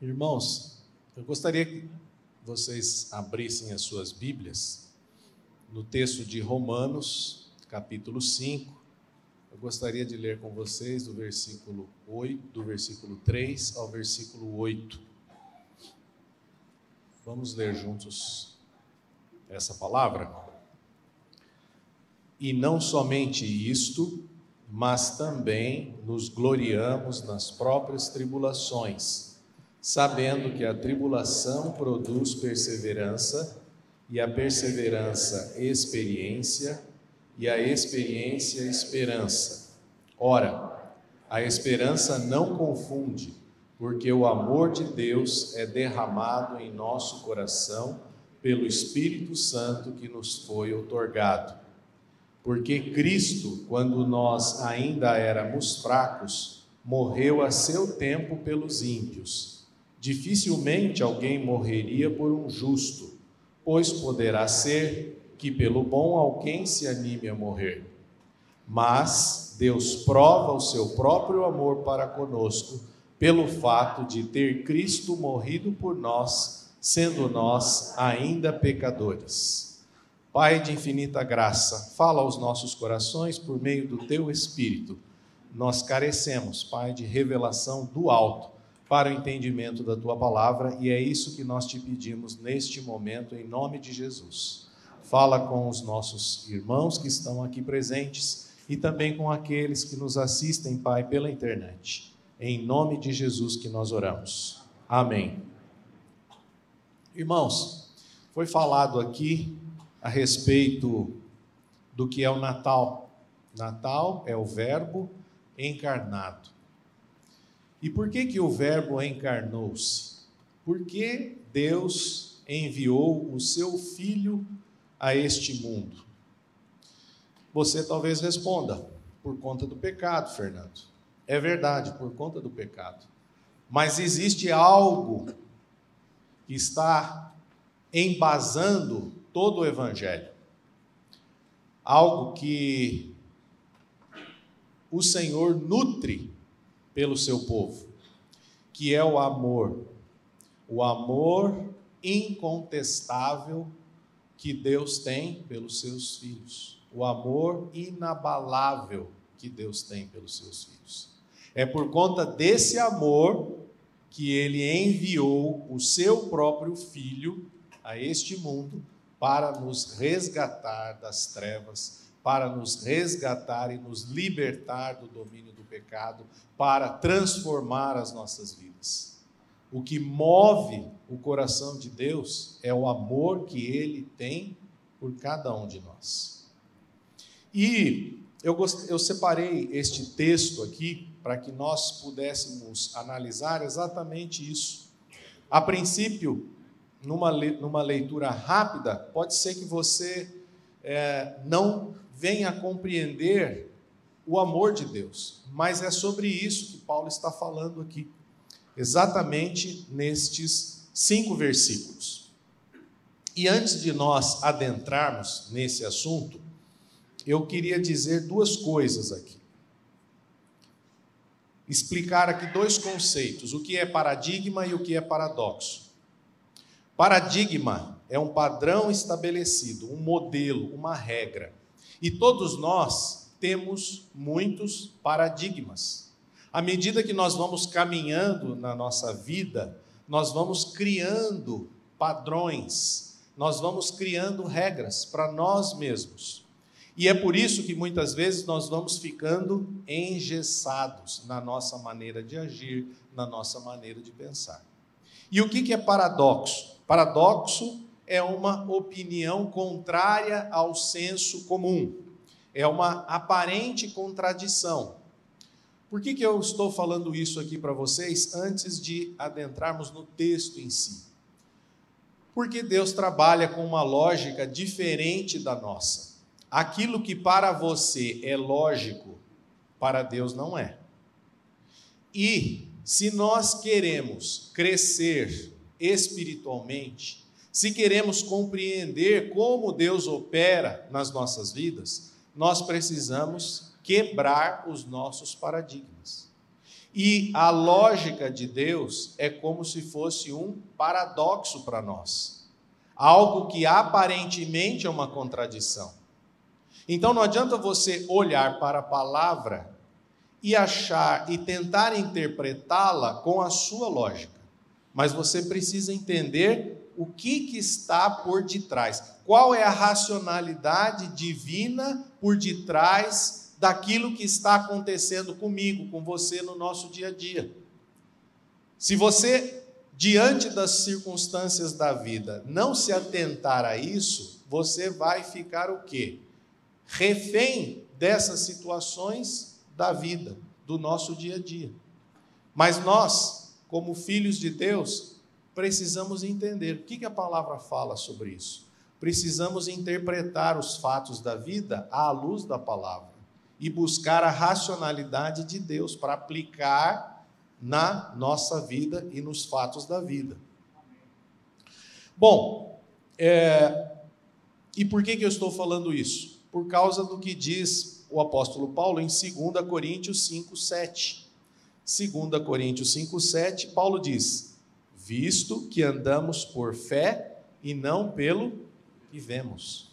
Irmãos, eu gostaria que vocês abrissem as suas Bíblias no texto de Romanos, capítulo 5. Eu gostaria de ler com vocês do versículo 8, do versículo 3 ao versículo 8. Vamos ler juntos essa palavra? E não somente isto, mas também nos gloriamos nas próprias tribulações, sabendo que a tribulação produz perseverança, e a perseverança, experiência, e a experiência, esperança. Ora, a esperança não confunde, porque o amor de Deus é derramado em nosso coração pelo Espírito Santo que nos foi otorgado. Porque Cristo, quando nós ainda éramos fracos, morreu a seu tempo pelos ímpios. Dificilmente alguém morreria por um justo, pois poderá ser que pelo bom alguém se anime a morrer. Mas Deus prova o seu próprio amor para conosco pelo fato de ter Cristo morrido por nós, sendo nós ainda pecadores. Pai de infinita graça, fala aos nossos corações por meio do teu Espírito. Nós carecemos, Pai, de revelação do alto para o entendimento da tua palavra e é isso que nós te pedimos neste momento, em nome de Jesus. Fala com os nossos irmãos que estão aqui presentes e também com aqueles que nos assistem, Pai, pela internet. Em nome de Jesus que nós oramos. Amém. Irmãos, foi falado aqui a respeito do que é o Natal. Natal é o Verbo encarnado. E por que que o Verbo encarnou-se? Porque Deus enviou o seu Filho a este mundo. Você talvez responda, por conta do pecado, Fernando. É verdade, por conta do pecado. Mas existe algo que está embasando todo o Evangelho. Algo que o Senhor nutre pelo seu povo, que é o amor. O amor incontestável que Deus tem pelos seus filhos. O amor inabalável que Deus tem pelos seus filhos. É por conta desse amor que ele enviou o seu próprio filho a este mundo para nos resgatar das trevas, para nos resgatar e nos libertar do domínio do pecado, para transformar as nossas vidas. O que move o coração de Deus é o amor que ele tem por cada um de nós. E eu, gost... eu separei este texto aqui para que nós pudéssemos analisar exatamente isso. A princípio, numa, numa leitura rápida, pode ser que você é, não venha compreender o amor de Deus, mas é sobre isso que Paulo está falando aqui, exatamente nestes cinco versículos. E antes de nós adentrarmos nesse assunto, eu queria dizer duas coisas aqui. Explicar aqui dois conceitos: o que é paradigma e o que é paradoxo. Paradigma é um padrão estabelecido, um modelo, uma regra. E todos nós temos muitos paradigmas. À medida que nós vamos caminhando na nossa vida, nós vamos criando padrões, nós vamos criando regras para nós mesmos. E é por isso que muitas vezes nós vamos ficando engessados na nossa maneira de agir, na nossa maneira de pensar. E o que é paradoxo? Paradoxo é uma opinião contrária ao senso comum, é uma aparente contradição. Por que, que eu estou falando isso aqui para vocês antes de adentrarmos no texto em si? Porque Deus trabalha com uma lógica diferente da nossa. Aquilo que para você é lógico, para Deus não é. E se nós queremos crescer espiritualmente, se queremos compreender como Deus opera nas nossas vidas, nós precisamos quebrar os nossos paradigmas. E a lógica de Deus é como se fosse um paradoxo para nós, algo que aparentemente é uma contradição. Então não adianta você olhar para a palavra e achar e tentar interpretá-la com a sua lógica, mas você precisa entender o que, que está por detrás, qual é a racionalidade divina por detrás daquilo que está acontecendo comigo, com você no nosso dia a dia. Se você, diante das circunstâncias da vida, não se atentar a isso, você vai ficar o quê? Refém dessas situações da vida, do nosso dia a dia. Mas nós, como filhos de Deus, precisamos entender o que a palavra fala sobre isso. Precisamos interpretar os fatos da vida à luz da palavra e buscar a racionalidade de Deus para aplicar na nossa vida e nos fatos da vida. Bom, é, e por que, que eu estou falando isso? Por causa do que diz o apóstolo Paulo em 2 Coríntios 5, 7. 2 Coríntios 5, 7, Paulo diz: Visto que andamos por fé e não pelo que vemos.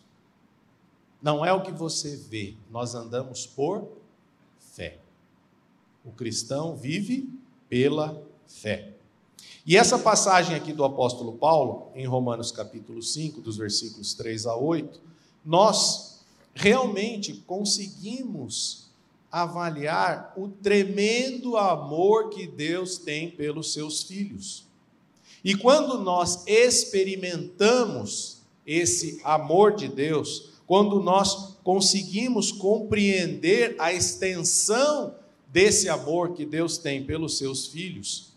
Não é o que você vê, nós andamos por fé. O cristão vive pela fé. E essa passagem aqui do apóstolo Paulo, em Romanos capítulo 5, dos versículos 3 a 8, nós realmente conseguimos avaliar o tremendo amor que Deus tem pelos seus filhos. E quando nós experimentamos esse amor de Deus, quando nós conseguimos compreender a extensão desse amor que Deus tem pelos seus filhos,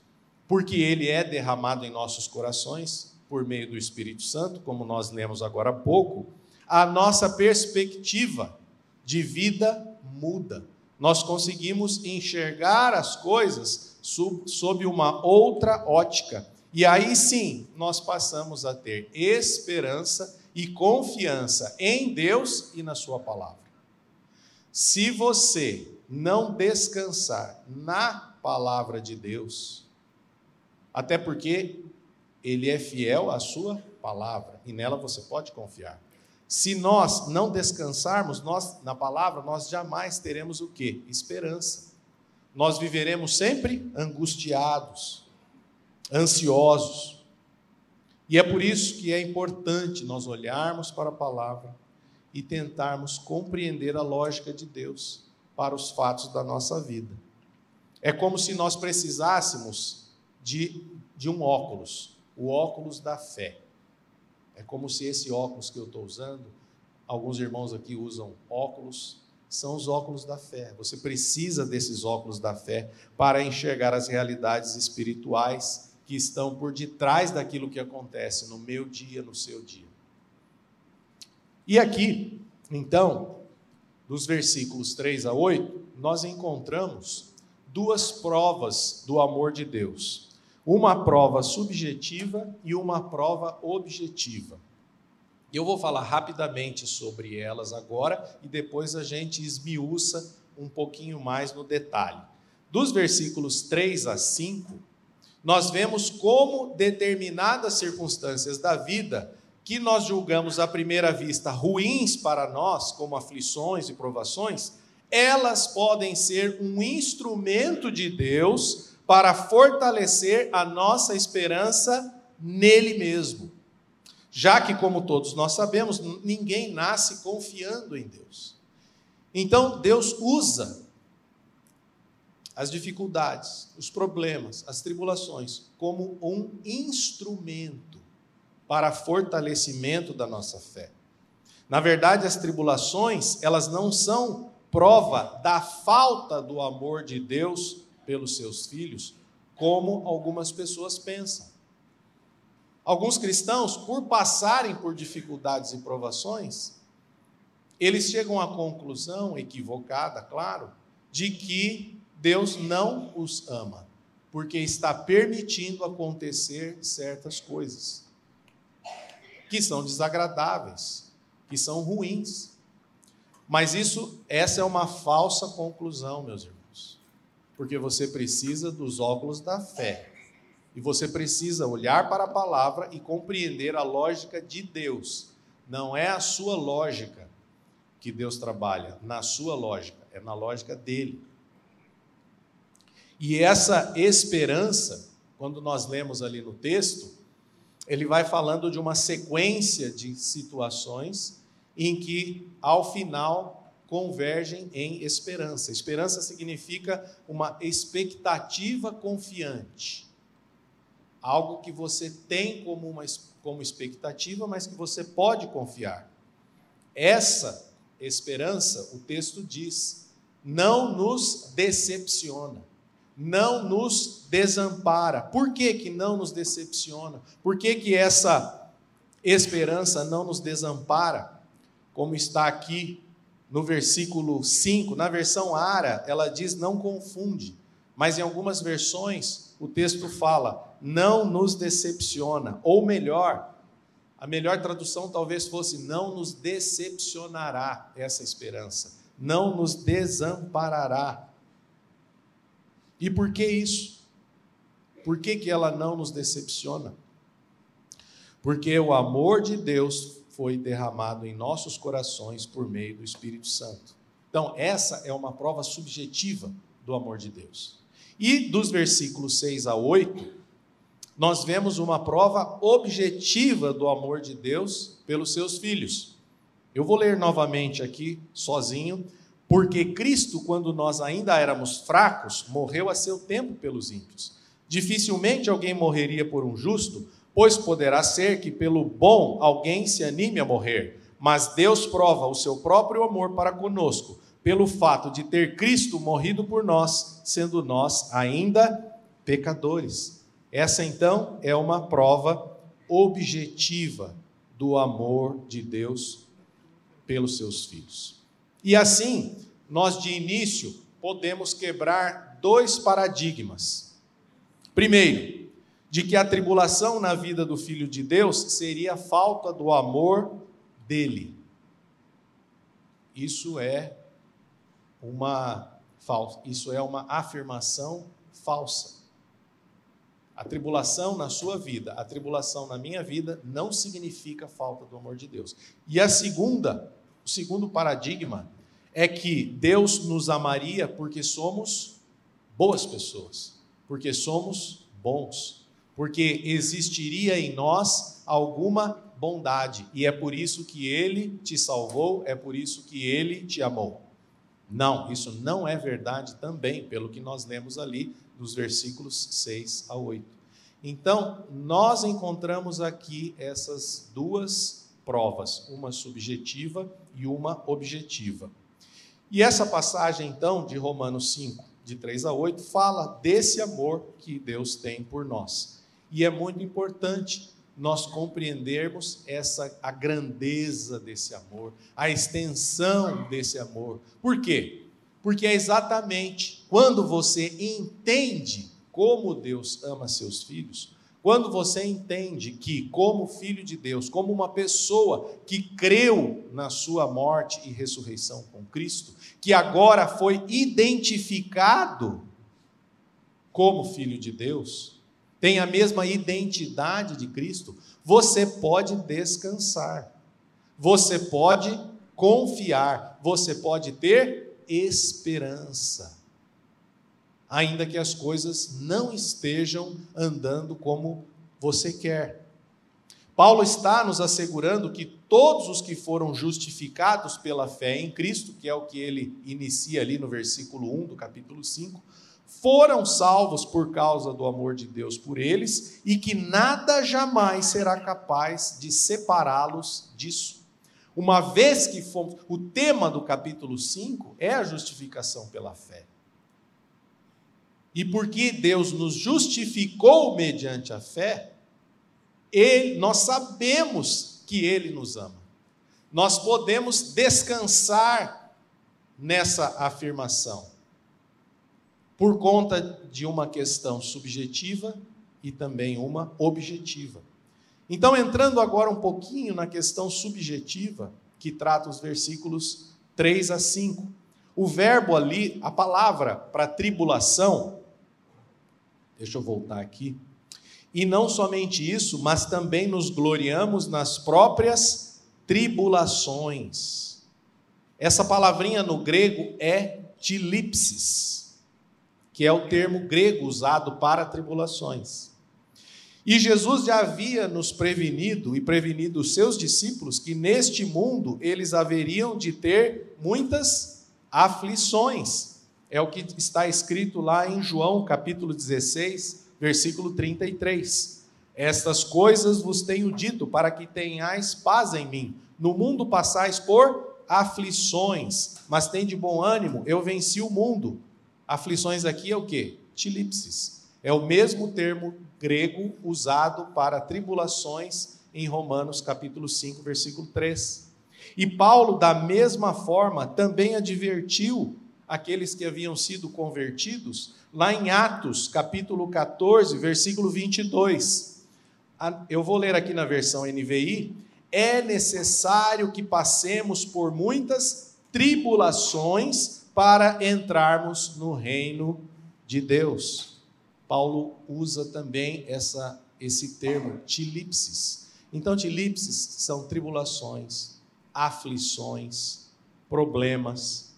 porque ele é derramado em nossos corações por meio do Espírito Santo, como nós lemos agora há pouco, a nossa perspectiva de vida muda. Nós conseguimos enxergar as coisas sob uma outra ótica. E aí sim, nós passamos a ter esperança e confiança em Deus e na Sua palavra. Se você não descansar na palavra de Deus, até porque Ele é fiel à Sua palavra e nela você pode confiar. Se nós não descansarmos nós, na palavra, nós jamais teremos o que? Esperança. Nós viveremos sempre angustiados, ansiosos. E é por isso que é importante nós olharmos para a palavra e tentarmos compreender a lógica de Deus para os fatos da nossa vida. É como se nós precisássemos de, de um óculos, o óculos da fé. É como se esse óculos que eu estou usando, alguns irmãos aqui usam óculos, são os óculos da fé. Você precisa desses óculos da fé para enxergar as realidades espirituais que estão por detrás daquilo que acontece no meu dia, no seu dia. E aqui, então, dos versículos 3 a 8, nós encontramos duas provas do amor de Deus. Uma prova subjetiva e uma prova objetiva. Eu vou falar rapidamente sobre elas agora e depois a gente esmiuça um pouquinho mais no detalhe. Dos versículos 3 a 5, nós vemos como determinadas circunstâncias da vida, que nós julgamos à primeira vista ruins para nós, como aflições e provações, elas podem ser um instrumento de Deus para fortalecer a nossa esperança nele mesmo. Já que, como todos nós sabemos, ninguém nasce confiando em Deus. Então, Deus usa as dificuldades, os problemas, as tribulações, como um instrumento para fortalecimento da nossa fé. Na verdade, as tribulações, elas não são prova da falta do amor de Deus pelos seus filhos, como algumas pessoas pensam. Alguns cristãos, por passarem por dificuldades e provações, eles chegam à conclusão equivocada, claro, de que Deus não os ama, porque está permitindo acontecer certas coisas que são desagradáveis, que são ruins. Mas isso, essa é uma falsa conclusão, meus irmãos. Porque você precisa dos óculos da fé. E você precisa olhar para a palavra e compreender a lógica de Deus. Não é a sua lógica que Deus trabalha, na sua lógica, é na lógica dele. E essa esperança, quando nós lemos ali no texto, ele vai falando de uma sequência de situações em que, ao final, convergem em esperança. Esperança significa uma expectativa confiante. Algo que você tem como uma como expectativa, mas que você pode confiar. Essa esperança, o texto diz, não nos decepciona não nos desampara. Por que, que não nos decepciona? Por que, que essa esperança não nos desampara? Como está aqui no versículo 5, na versão Ara, ela diz não confunde, mas em algumas versões o texto fala não nos decepciona, ou melhor, a melhor tradução talvez fosse não nos decepcionará essa esperança, não nos desamparará. E por que isso? Por que, que ela não nos decepciona? Porque o amor de Deus foi derramado em nossos corações por meio do Espírito Santo. Então, essa é uma prova subjetiva do amor de Deus. E dos versículos 6 a 8, nós vemos uma prova objetiva do amor de Deus pelos seus filhos. Eu vou ler novamente aqui, sozinho, porque Cristo, quando nós ainda éramos fracos, morreu a seu tempo pelos ímpios. Dificilmente alguém morreria por um justo, pois poderá ser que pelo bom alguém se anime a morrer. Mas Deus prova o seu próprio amor para conosco, pelo fato de ter Cristo morrido por nós, sendo nós ainda pecadores. Essa então é uma prova objetiva do amor de Deus pelos seus filhos. E assim, nós de início podemos quebrar dois paradigmas. Primeiro, de que a tribulação na vida do filho de Deus seria falta do amor dele. Isso é uma isso é uma afirmação falsa. A tribulação na sua vida, a tribulação na minha vida não significa falta do amor de Deus. E a segunda o segundo paradigma é que Deus nos amaria porque somos boas pessoas, porque somos bons, porque existiria em nós alguma bondade, e é por isso que ele te salvou, é por isso que ele te amou. Não, isso não é verdade também, pelo que nós lemos ali nos versículos 6 a 8. Então, nós encontramos aqui essas duas provas, uma subjetiva e uma objetiva. E essa passagem, então, de Romanos 5, de 3 a 8, fala desse amor que Deus tem por nós. E é muito importante nós compreendermos essa a grandeza desse amor, a extensão desse amor. Por quê? Porque é exatamente quando você entende como Deus ama seus filhos, quando você entende que, como filho de Deus, como uma pessoa que creu na sua morte e ressurreição com Cristo, que agora foi identificado como filho de Deus, tem a mesma identidade de Cristo, você pode descansar, você pode confiar, você pode ter esperança ainda que as coisas não estejam andando como você quer. Paulo está nos assegurando que todos os que foram justificados pela fé em Cristo, que é o que ele inicia ali no versículo 1 do capítulo 5, foram salvos por causa do amor de Deus por eles e que nada jamais será capaz de separá-los disso. Uma vez que fomos. O tema do capítulo 5 é a justificação pela fé. E porque Deus nos justificou mediante a fé, ele, nós sabemos que Ele nos ama. Nós podemos descansar nessa afirmação, por conta de uma questão subjetiva e também uma objetiva. Então, entrando agora um pouquinho na questão subjetiva, que trata os versículos 3 a 5. O verbo ali, a palavra para tribulação, deixa eu voltar aqui. E não somente isso, mas também nos gloriamos nas próprias tribulações. Essa palavrinha no grego é tilipsis, que é o termo grego usado para tribulações. E Jesus já havia nos prevenido e prevenido os seus discípulos que neste mundo eles haveriam de ter muitas aflições. É o que está escrito lá em João capítulo 16, versículo 33. Estas coisas vos tenho dito para que tenhais paz em mim. No mundo passais por aflições, mas tem de bom ânimo, eu venci o mundo. Aflições aqui é o que? Tilipsis. É o mesmo termo grego usado para tribulações em Romanos capítulo 5, versículo 3. E Paulo, da mesma forma, também advertiu aqueles que haviam sido convertidos, lá em Atos capítulo 14, versículo 22. Eu vou ler aqui na versão NVI. É necessário que passemos por muitas tribulações para entrarmos no reino de Deus. Paulo usa também essa, esse termo, tilipsis. Então, tilipsis são tribulações, aflições, problemas.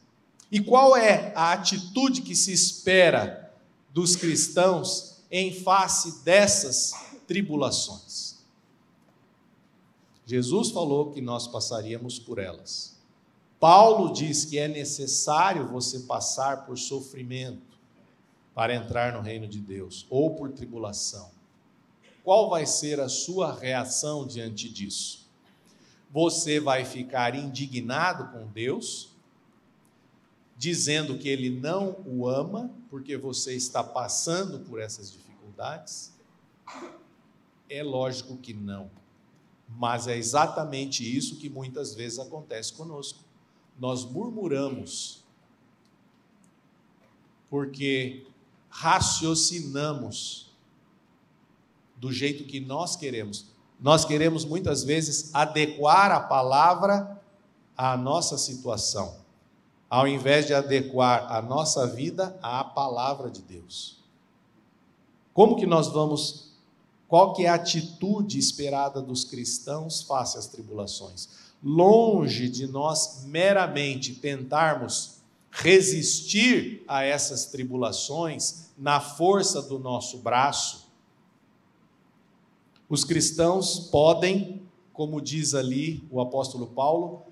E qual é a atitude que se espera dos cristãos em face dessas tribulações? Jesus falou que nós passaríamos por elas. Paulo diz que é necessário você passar por sofrimento para entrar no reino de Deus, ou por tribulação. Qual vai ser a sua reação diante disso? Você vai ficar indignado com Deus, dizendo que Ele não o ama, porque você está passando por essas dificuldades? É lógico que não. Mas é exatamente isso que muitas vezes acontece conosco. Nós murmuramos, porque raciocinamos do jeito que nós queremos. Nós queremos muitas vezes adequar a palavra à nossa situação, ao invés de adequar a nossa vida à palavra de Deus. Como que nós vamos qual que é a atitude esperada dos cristãos face às tribulações? Longe de nós meramente tentarmos resistir a essas tribulações na força do nosso braço, os cristãos podem, como diz ali o apóstolo Paulo,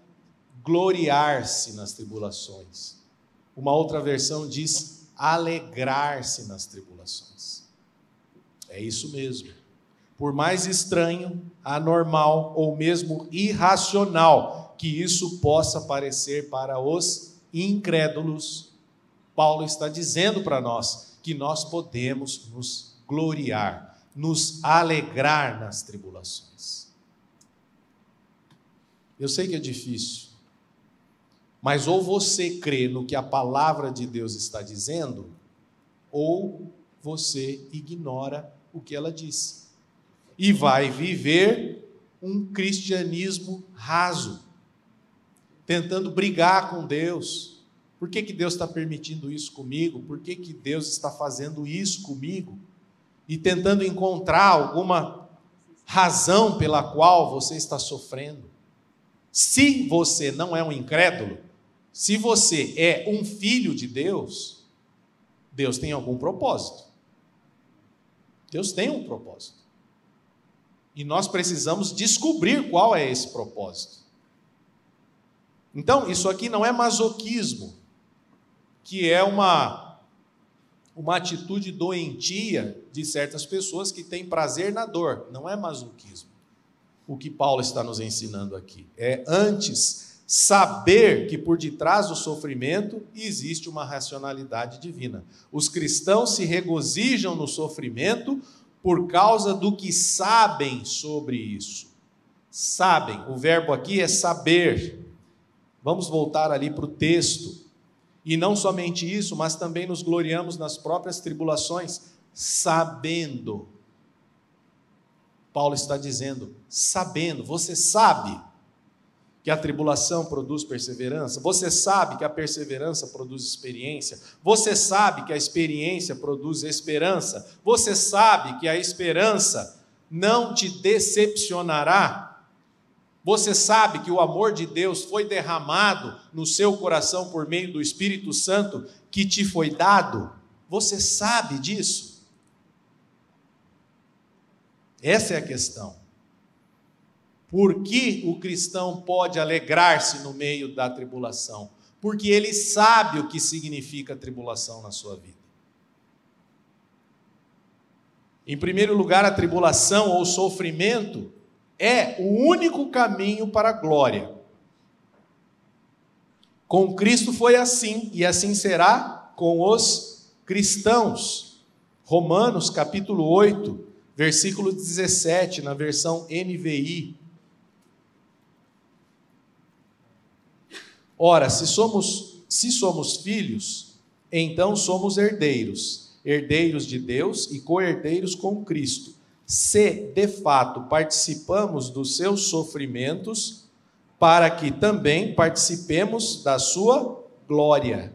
gloriar-se nas tribulações. Uma outra versão diz alegrar-se nas tribulações. É isso mesmo. Por mais estranho, anormal ou mesmo irracional que isso possa parecer para os incrédulos, Paulo está dizendo para nós que nós podemos nos gloriar, nos alegrar nas tribulações. Eu sei que é difícil, mas ou você crê no que a palavra de Deus está dizendo, ou você ignora o que ela diz e vai viver um cristianismo raso tentando brigar com Deus. Por que, que Deus está permitindo isso comigo? Por que, que Deus está fazendo isso comigo? E tentando encontrar alguma razão pela qual você está sofrendo. Se você não é um incrédulo, se você é um filho de Deus, Deus tem algum propósito. Deus tem um propósito. E nós precisamos descobrir qual é esse propósito. Então, isso aqui não é masoquismo, que é uma, uma atitude doentia de certas pessoas que têm prazer na dor. Não é masoquismo. O que Paulo está nos ensinando aqui é antes saber que por detrás do sofrimento existe uma racionalidade divina. Os cristãos se regozijam no sofrimento por causa do que sabem sobre isso. Sabem, o verbo aqui é saber. Vamos voltar ali para o texto. E não somente isso, mas também nos gloriamos nas próprias tribulações, sabendo. Paulo está dizendo, sabendo, você sabe que a tribulação produz perseverança? Você sabe que a perseverança produz experiência? Você sabe que a experiência produz esperança? Você sabe que a esperança não te decepcionará? Você sabe que o amor de Deus foi derramado no seu coração por meio do Espírito Santo que te foi dado? Você sabe disso? Essa é a questão. Por que o cristão pode alegrar-se no meio da tribulação? Porque ele sabe o que significa tribulação na sua vida. Em primeiro lugar, a tribulação ou sofrimento é o único caminho para a glória. Com Cristo foi assim, e assim será com os cristãos. Romanos capítulo 8, versículo 17, na versão NVI. Ora, se somos, se somos filhos, então somos herdeiros, herdeiros de Deus e co-herdeiros com Cristo. Se, de fato, participamos dos seus sofrimentos, para que também participemos da sua glória.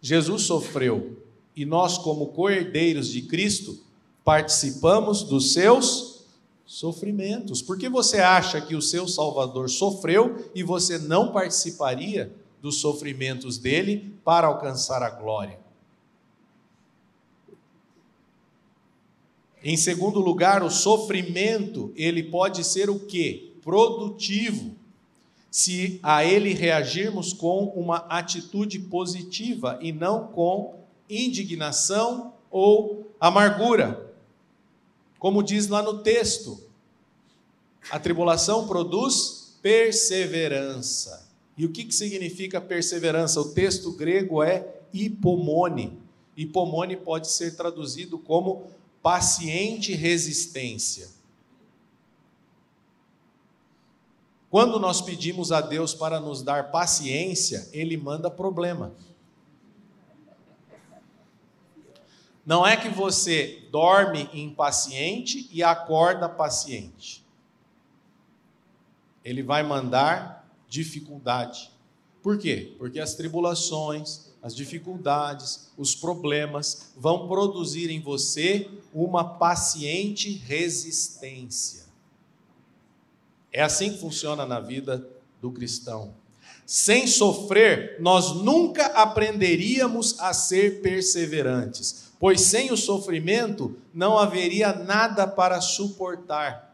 Jesus sofreu e nós, como co-herdeiros de Cristo, participamos dos seus sofrimentos. Por que você acha que o seu Salvador sofreu e você não participaria dos sofrimentos dele para alcançar a glória? Em segundo lugar, o sofrimento, ele pode ser o quê? Produtivo. Se a ele reagirmos com uma atitude positiva e não com indignação ou amargura. Como diz lá no texto, a tribulação produz perseverança. E o que, que significa perseverança? O texto grego é hipomone. Hipomone pode ser traduzido como paciente resistência. Quando nós pedimos a Deus para nos dar paciência, Ele manda problema. Não é que você dorme impaciente e acorda paciente. Ele vai mandar dificuldade. Por quê? Porque as tribulações, as dificuldades, os problemas vão produzir em você uma paciente resistência. É assim que funciona na vida do cristão. Sem sofrer, nós nunca aprenderíamos a ser perseverantes pois sem o sofrimento não haveria nada para suportar.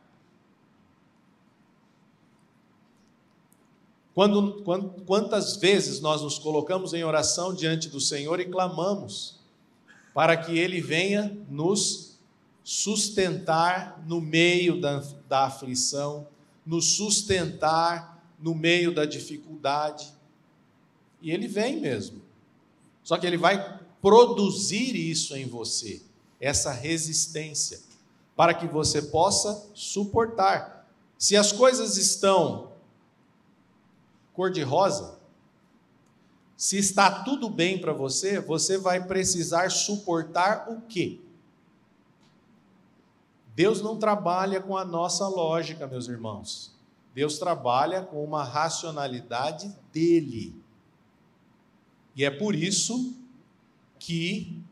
Quando, quantas vezes nós nos colocamos em oração diante do Senhor e clamamos para que Ele venha nos sustentar no meio da, da aflição, nos sustentar no meio da dificuldade. E Ele vem mesmo. Só que Ele vai produzir isso em você, essa resistência, para que você possa suportar. Se as coisas estão cor-de-rosa, se está tudo bem para você, você vai precisar suportar o quê? Deus não trabalha com a nossa lógica, meus irmãos. Deus trabalha com uma racionalidade dele. E é por isso que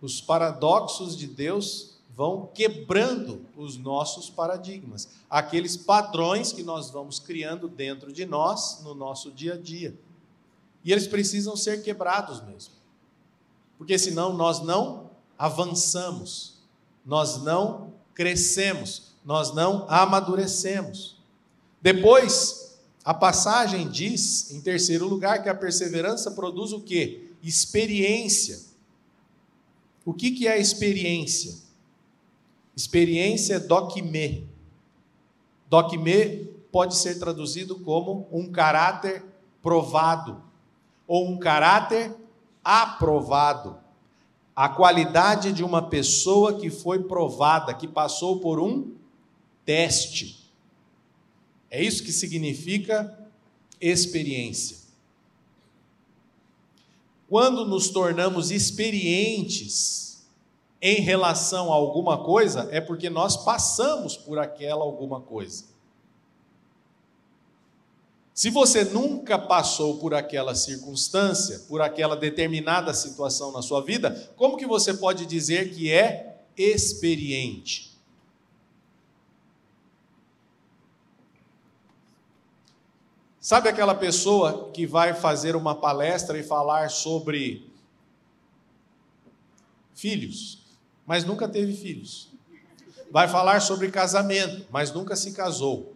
os paradoxos de Deus vão quebrando os nossos paradigmas, aqueles padrões que nós vamos criando dentro de nós no nosso dia a dia. E eles precisam ser quebrados mesmo. Porque senão nós não avançamos, nós não crescemos, nós não amadurecemos. Depois, a passagem diz, em terceiro lugar, que a perseverança produz o quê? experiência. O que, que é experiência? Experiência dokime. Dokime pode ser traduzido como um caráter provado ou um caráter aprovado. A qualidade de uma pessoa que foi provada, que passou por um teste. É isso que significa experiência. Quando nos tornamos experientes em relação a alguma coisa, é porque nós passamos por aquela alguma coisa. Se você nunca passou por aquela circunstância, por aquela determinada situação na sua vida, como que você pode dizer que é experiente? Sabe aquela pessoa que vai fazer uma palestra e falar sobre filhos, mas nunca teve filhos? Vai falar sobre casamento, mas nunca se casou.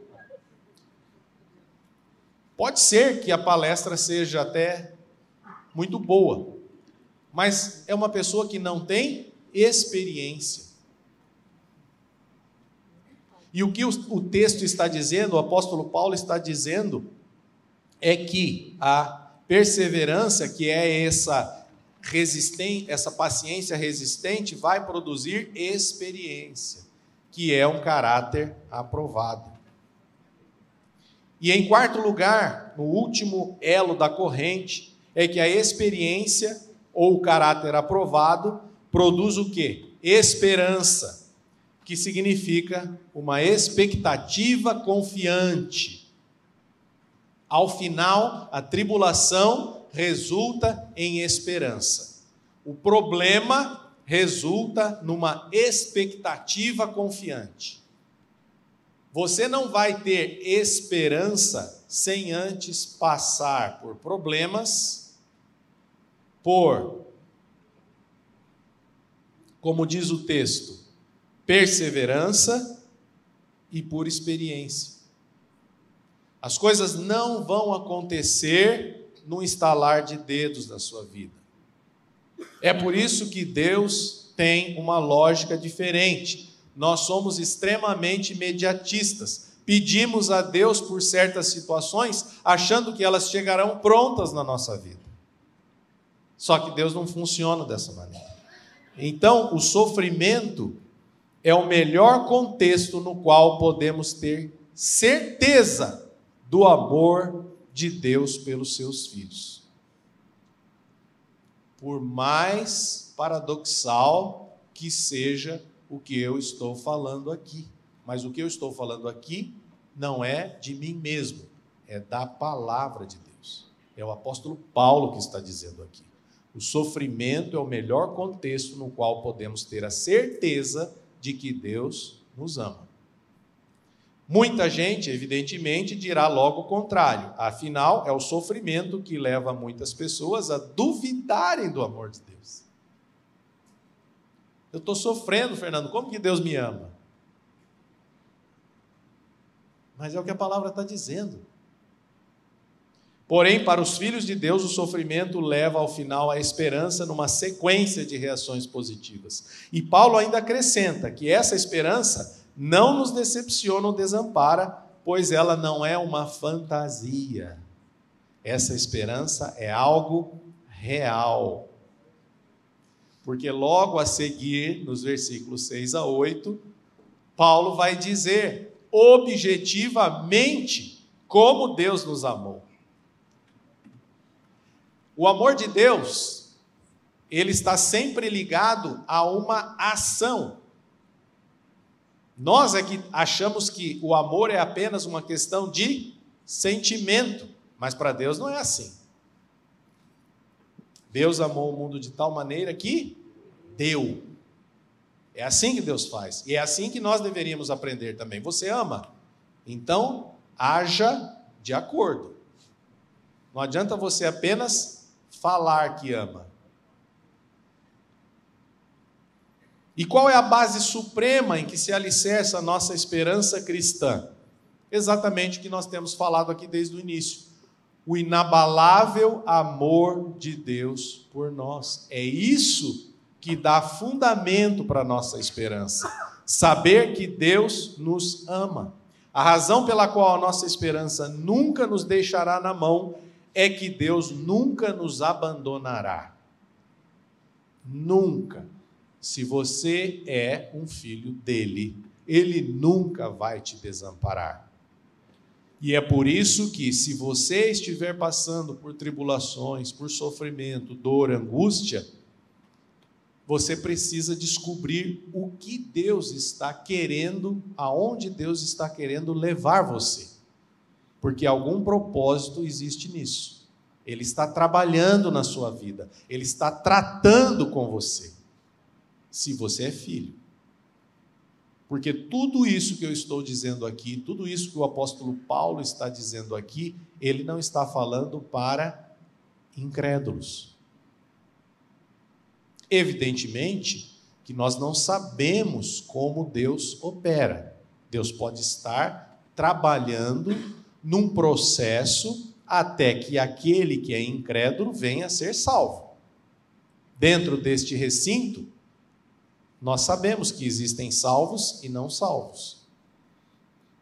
Pode ser que a palestra seja até muito boa, mas é uma pessoa que não tem experiência. E o que o, texto está dizendo, o apóstolo Paulo está dizendo, é que a perseverança, que é essa resistência, essa paciência resistente, vai produzir experiência, que é um caráter aprovado. E em quarto lugar, no último elo da corrente, é que a experiência ou o caráter aprovado produz o quê? Esperança, que significa uma expectativa confiante ao final, a tribulação resulta em esperança. O problema resulta numa expectativa confiante. Você não vai ter esperança sem antes passar por problemas, por, como diz o texto, perseverança e por experiência. As coisas não vão acontecer num estalar de dedos na sua vida. É por isso que Deus tem uma lógica diferente. Nós somos extremamente imediatistas. Pedimos a Deus por certas situações, achando que elas chegarão prontas na nossa vida. Só que Deus não funciona dessa maneira. Então, o sofrimento é o melhor contexto no qual podemos ter certeza do amor de Deus pelos seus filhos. Por mais paradoxal que seja o que eu estou falando aqui, mas o que eu estou falando aqui não é de mim mesmo, é da palavra de Deus. É o apóstolo Paulo que está dizendo aqui. O sofrimento é o melhor contexto no qual podemos ter a certeza de que Deus nos ama. Muita gente, evidentemente, dirá logo o contrário. Afinal, é o sofrimento que leva muitas pessoas a duvidarem do amor de Deus. Eu estou sofrendo, Fernando, como que Deus me ama? Mas é o que a palavra está dizendo. Porém, para os filhos de Deus, o sofrimento leva ao final a esperança numa sequência de reações positivas. E Paulo ainda acrescenta que essa esperança não nos decepciona ou desampara, pois ela não é uma fantasia. Essa esperança é algo real. Porque logo a seguir, nos versículos 6 a 8, Paulo vai dizer objetivamente como Deus nos amou. O amor de Deus, ele está sempre ligado a uma ação. Nós é que achamos que o amor é apenas uma questão de sentimento, mas para Deus não é assim. Deus amou o mundo de tal maneira que deu. É assim que Deus faz. E é assim que nós deveríamos aprender também. Você ama? Então, haja de acordo. Não adianta você apenas falar que ama. E qual é a base suprema em que se alicerça a nossa esperança cristã? Exatamente o que nós temos falado aqui desde o início. O inabalável amor de Deus por nós. É isso que dá fundamento para a nossa esperança. Saber que Deus nos ama. A razão pela qual a nossa esperança nunca nos deixará na mão é que Deus nunca nos abandonará. Nunca. Se você é um filho dele, ele nunca vai te desamparar. E é por isso que, se você estiver passando por tribulações, por sofrimento, dor, angústia, você precisa descobrir o que Deus está querendo, aonde Deus está querendo levar você. porque algum propósito existe nisso. Ele está trabalhando na sua vida, ele está tratando com você, se você é filho. Porque tudo isso que eu estou dizendo aqui, tudo isso que o apóstolo Paulo está dizendo aqui, ele não está falando para incrédulos. Evidentemente que nós não sabemos como Deus opera. Deus pode estar trabalhando num processo até que aquele que é incrédulo venha a ser salvo. Dentro deste recinto, nós sabemos que existem salvos e não salvos.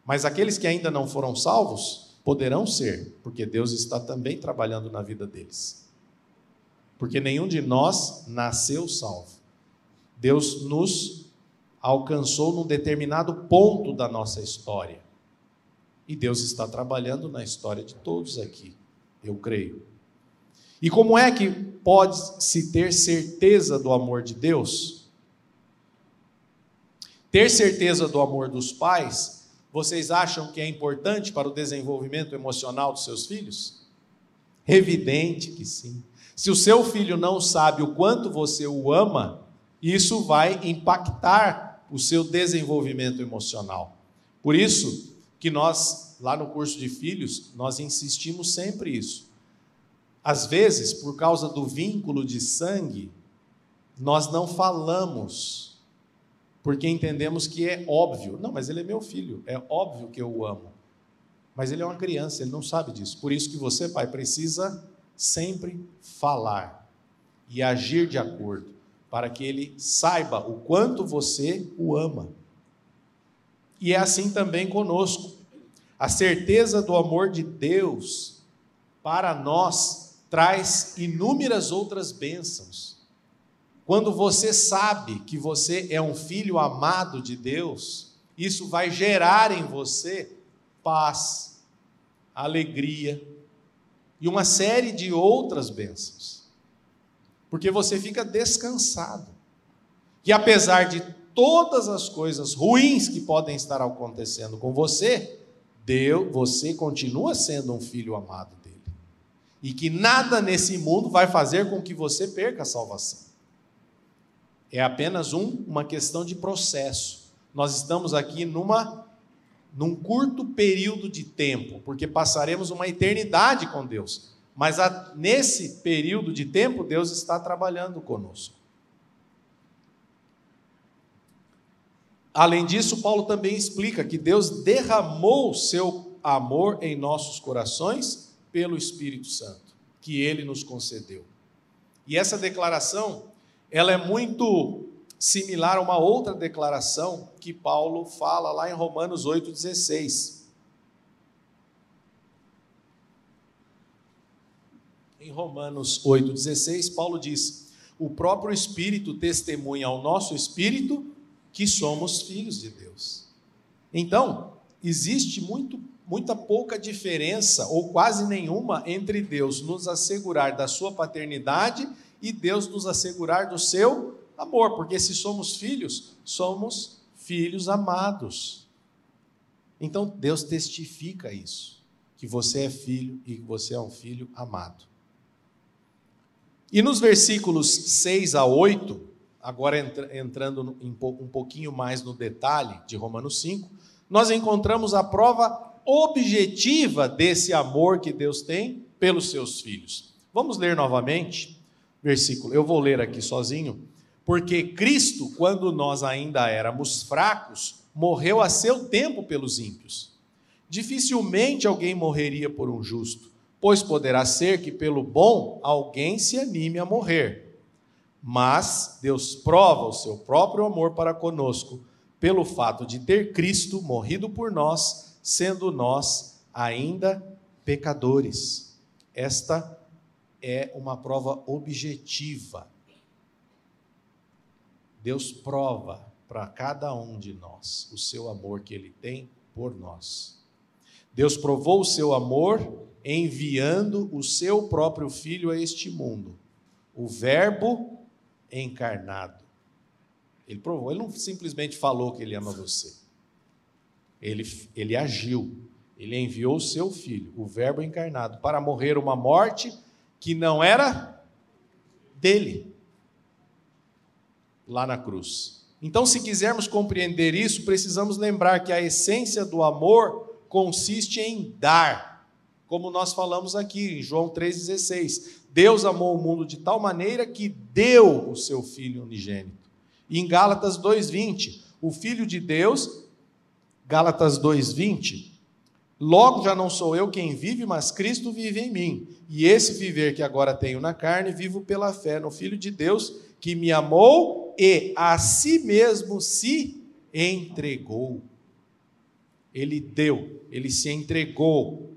Mas aqueles que ainda não foram salvos poderão ser, porque Deus está também trabalhando na vida deles. Porque nenhum de nós nasceu salvo. Deus nos alcançou num determinado ponto da nossa história. E Deus está trabalhando na história de todos aqui, eu creio. E como é que pode se ter certeza do amor de Deus? Ter certeza do amor dos pais, vocês acham que é importante para o desenvolvimento emocional dos seus filhos? Evidente que sim. Se o seu filho não sabe o quanto você o ama, isso vai impactar o seu desenvolvimento emocional. Por isso que nós, lá no curso de filhos, nós insistimos sempre isso. Às vezes, por causa do vínculo de sangue, nós não falamos porque entendemos que é óbvio. Não, mas ele é meu filho, é óbvio que eu o amo. Mas ele é uma criança, ele não sabe disso. Por isso que você, pai, precisa sempre falar e agir de acordo, para que ele saiba o quanto você o ama. E é assim também conosco. A certeza do amor de Deus para nós traz inúmeras outras bênçãos. Quando você sabe que você é um filho amado de Deus, isso vai gerar em você paz, alegria e uma série de outras bênçãos. Porque você fica descansado. Que apesar de todas as coisas ruins que podem estar acontecendo com você, Deus, você continua sendo um filho amado dele. E que nada nesse mundo vai fazer com que você perca a salvação. É apenas um, uma questão de processo. Nós estamos aqui numa num curto período de tempo, porque passaremos uma eternidade com Deus. Mas a, nesse período de tempo, Deus está trabalhando conosco. Além disso, Paulo também explica que Deus derramou seu amor em nossos corações pelo Espírito Santo, que ele nos concedeu. E essa declaração ela é muito similar a uma outra declaração que Paulo fala lá em Romanos 8,16. Em Romanos 8,16, Paulo diz: O próprio Espírito testemunha ao nosso espírito que somos filhos de Deus. Então, existe muito, muita pouca diferença, ou quase nenhuma, entre Deus nos assegurar da sua paternidade e Deus nos assegurar do seu amor, porque se somos filhos, somos filhos amados. Então Deus testifica isso, que você é filho e que você é um filho amado. E nos versículos 6 a 8, agora entrando um pouquinho mais no detalhe de Romanos 5, nós encontramos a prova objetiva desse amor que Deus tem pelos seus filhos. Vamos ler novamente versículo. Eu vou ler aqui sozinho. Porque Cristo, quando nós ainda éramos fracos, morreu a seu tempo pelos ímpios. Dificilmente alguém morreria por um justo, pois poderá ser que pelo bom alguém se anime a morrer. Mas Deus prova o seu próprio amor para conosco pelo fato de ter Cristo morrido por nós, sendo nós ainda pecadores. Esta é uma prova objetiva. Deus prova para cada um de nós o seu amor que ele tem por nós. Deus provou o seu amor enviando o seu próprio filho a este mundo, o Verbo encarnado. Ele provou, ele não simplesmente falou que ele ama você. Ele, ele agiu, Ele enviou o seu filho, o Verbo encarnado, para morrer uma morte que não era dele, lá na cruz. Então, se quisermos compreender isso, precisamos lembrar que a essência do amor consiste em dar, como nós falamos aqui em João 3,16. Deus amou o mundo de tal maneira que deu o seu Filho unigênito. E em Gálatas 2,20, o Filho de Deus, Gálatas 2,20, Logo já não sou eu quem vive, mas Cristo vive em mim. E esse viver que agora tenho na carne, vivo pela fé no Filho de Deus, que me amou e a si mesmo se entregou. Ele deu, ele se entregou.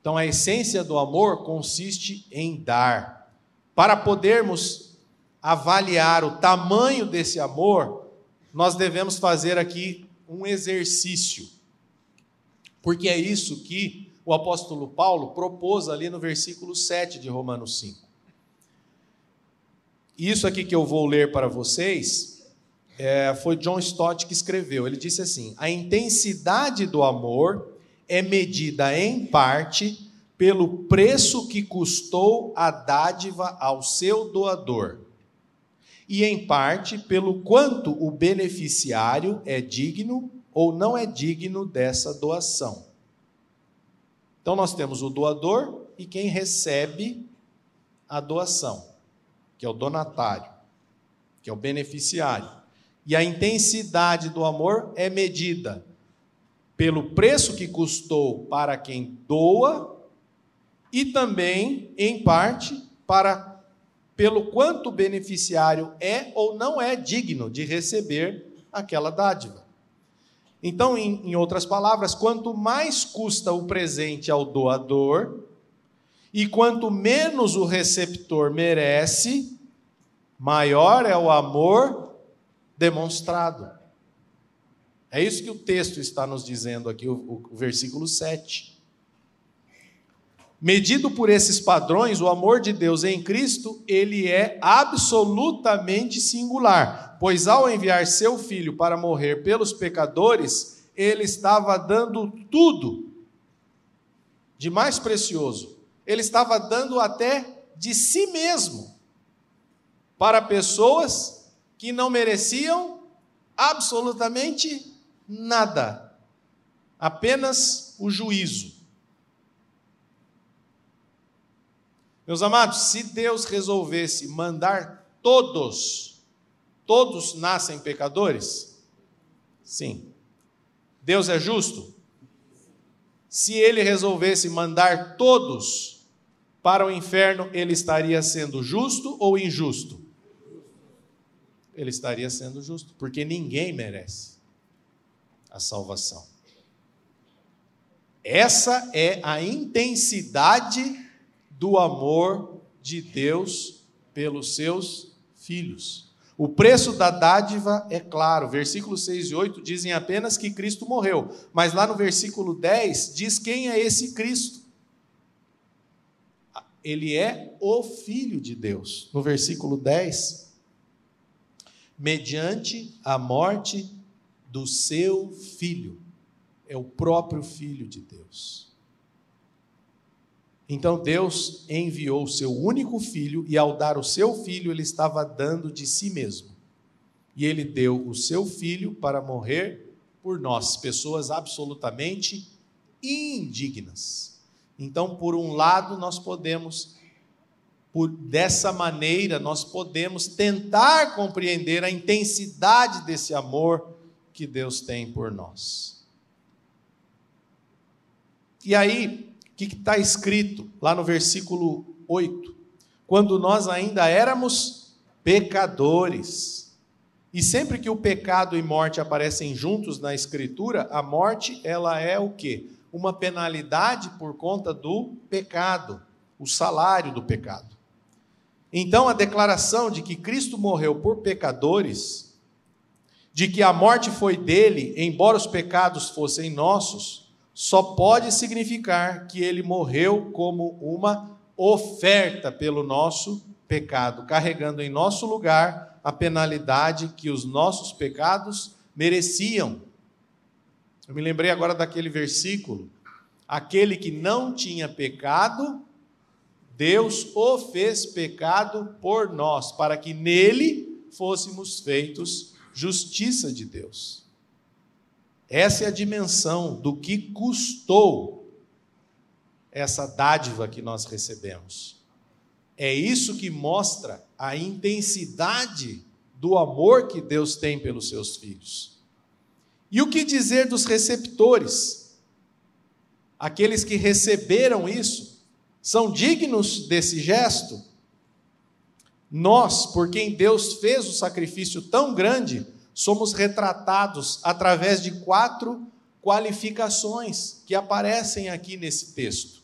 Então a essência do amor consiste em dar. Para podermos avaliar o tamanho desse amor, nós devemos fazer aqui um exercício porque é isso que o apóstolo Paulo propôs ali no versículo 7 de Romanos 5. Isso aqui que eu vou ler para vocês é, foi John Stott que escreveu. Ele disse assim: a intensidade do amor é medida em parte pelo preço que custou a dádiva ao seu doador, e em parte pelo quanto o beneficiário é digno ou não é digno dessa doação. Então nós temos o doador e quem recebe a doação, que é o donatário, que é o beneficiário. E a intensidade do amor é medida pelo preço que custou para quem doa e também, em parte, para pelo quanto o beneficiário é ou não é digno de receber aquela dádiva. Então, em, em outras palavras, quanto mais custa o presente ao doador, e quanto menos o receptor merece, maior é o amor demonstrado. É isso que o texto está nos dizendo aqui, o, o, versículo 7. Medido por esses padrões, o amor de Deus em Cristo, ele é absolutamente singular pois ao enviar seu filho para morrer pelos pecadores, ele estava dando tudo de mais precioso. Ele estava dando até de si mesmo para pessoas que não mereciam absolutamente nada, apenas o juízo. Meus amados, se Deus resolvesse mandar todos Todos nascem pecadores? Sim. Deus é justo? Se ele resolvesse mandar todos para o inferno, ele estaria sendo justo ou injusto? Ele estaria sendo justo, porque ninguém merece a salvação. Essa é a intensidade do amor de Deus pelos seus filhos. O preço da dádiva é claro, versículos 6 e 8 dizem apenas que Cristo morreu, mas lá no versículo 10 diz quem é esse Cristo. Ele é o Filho de Deus. No versículo 10, mediante a morte do seu Filho, é o próprio Filho de Deus. Então Deus enviou o seu único filho, e ao dar o seu filho, ele estava dando de si mesmo. E ele deu o seu filho para morrer por nós, pessoas absolutamente indignas. Então, por um lado, nós podemos, por dessa maneira, nós podemos tentar compreender a intensidade desse amor que Deus tem por nós. E aí, que está escrito lá no versículo 8? Quando nós ainda éramos pecadores. E sempre que o pecado e morte aparecem juntos na escritura, a morte ela é o quê? Uma penalidade por conta do pecado, o salário do pecado. Então a declaração de que Cristo morreu por pecadores, de que a morte foi dele, embora os pecados fossem nossos, só pode significar que ele morreu como uma oferta pelo nosso pecado, carregando em nosso lugar a penalidade que os nossos pecados mereciam. Eu me lembrei agora daquele versículo: aquele que não tinha pecado, Deus o fez pecado por nós, para que nele fôssemos feitos justiça de Deus. Essa é a dimensão do que custou essa dádiva que nós recebemos. É isso que mostra a intensidade do amor que Deus tem pelos seus filhos. E o que dizer dos receptores? Aqueles que receberam isso, são dignos desse gesto? Nós, por quem Deus fez o sacrifício tão grande, somos retratados através de quatro qualificações que aparecem aqui nesse texto.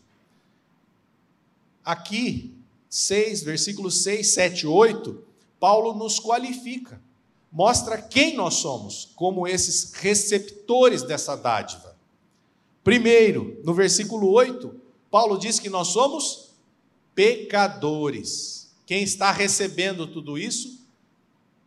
Aqui, 6, versículos 6, 7, 8, Paulo nos qualifica, mostra quem nós somos, como esses receptores dessa dádiva. Primeiro, no versículo 8, Paulo diz que nós somos pecadores. Quem está recebendo tudo isso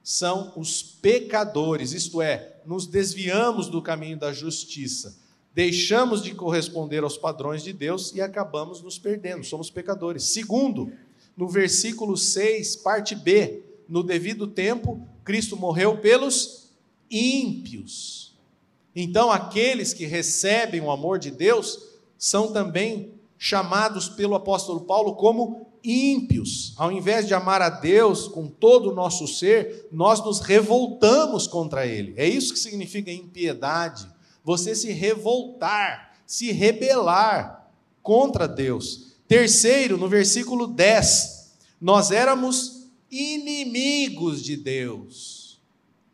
são os pecadores, isto é, nos desviamos do caminho da justiça, deixamos de corresponder aos padrões de Deus e acabamos nos perdendo, somos pecadores. Segundo, no versículo 6, parte B, no devido tempo, Cristo morreu pelos ímpios. Então, aqueles que recebem o amor de Deus são também chamados pelo apóstolo Paulo como ímpios. Ao invés de amar a Deus com todo o nosso ser, nós nos revoltamos contra Ele. É isso que significa impiedade. Você se revoltar, se rebelar contra Deus. Terceiro, no versículo 10, nós éramos inimigos de Deus.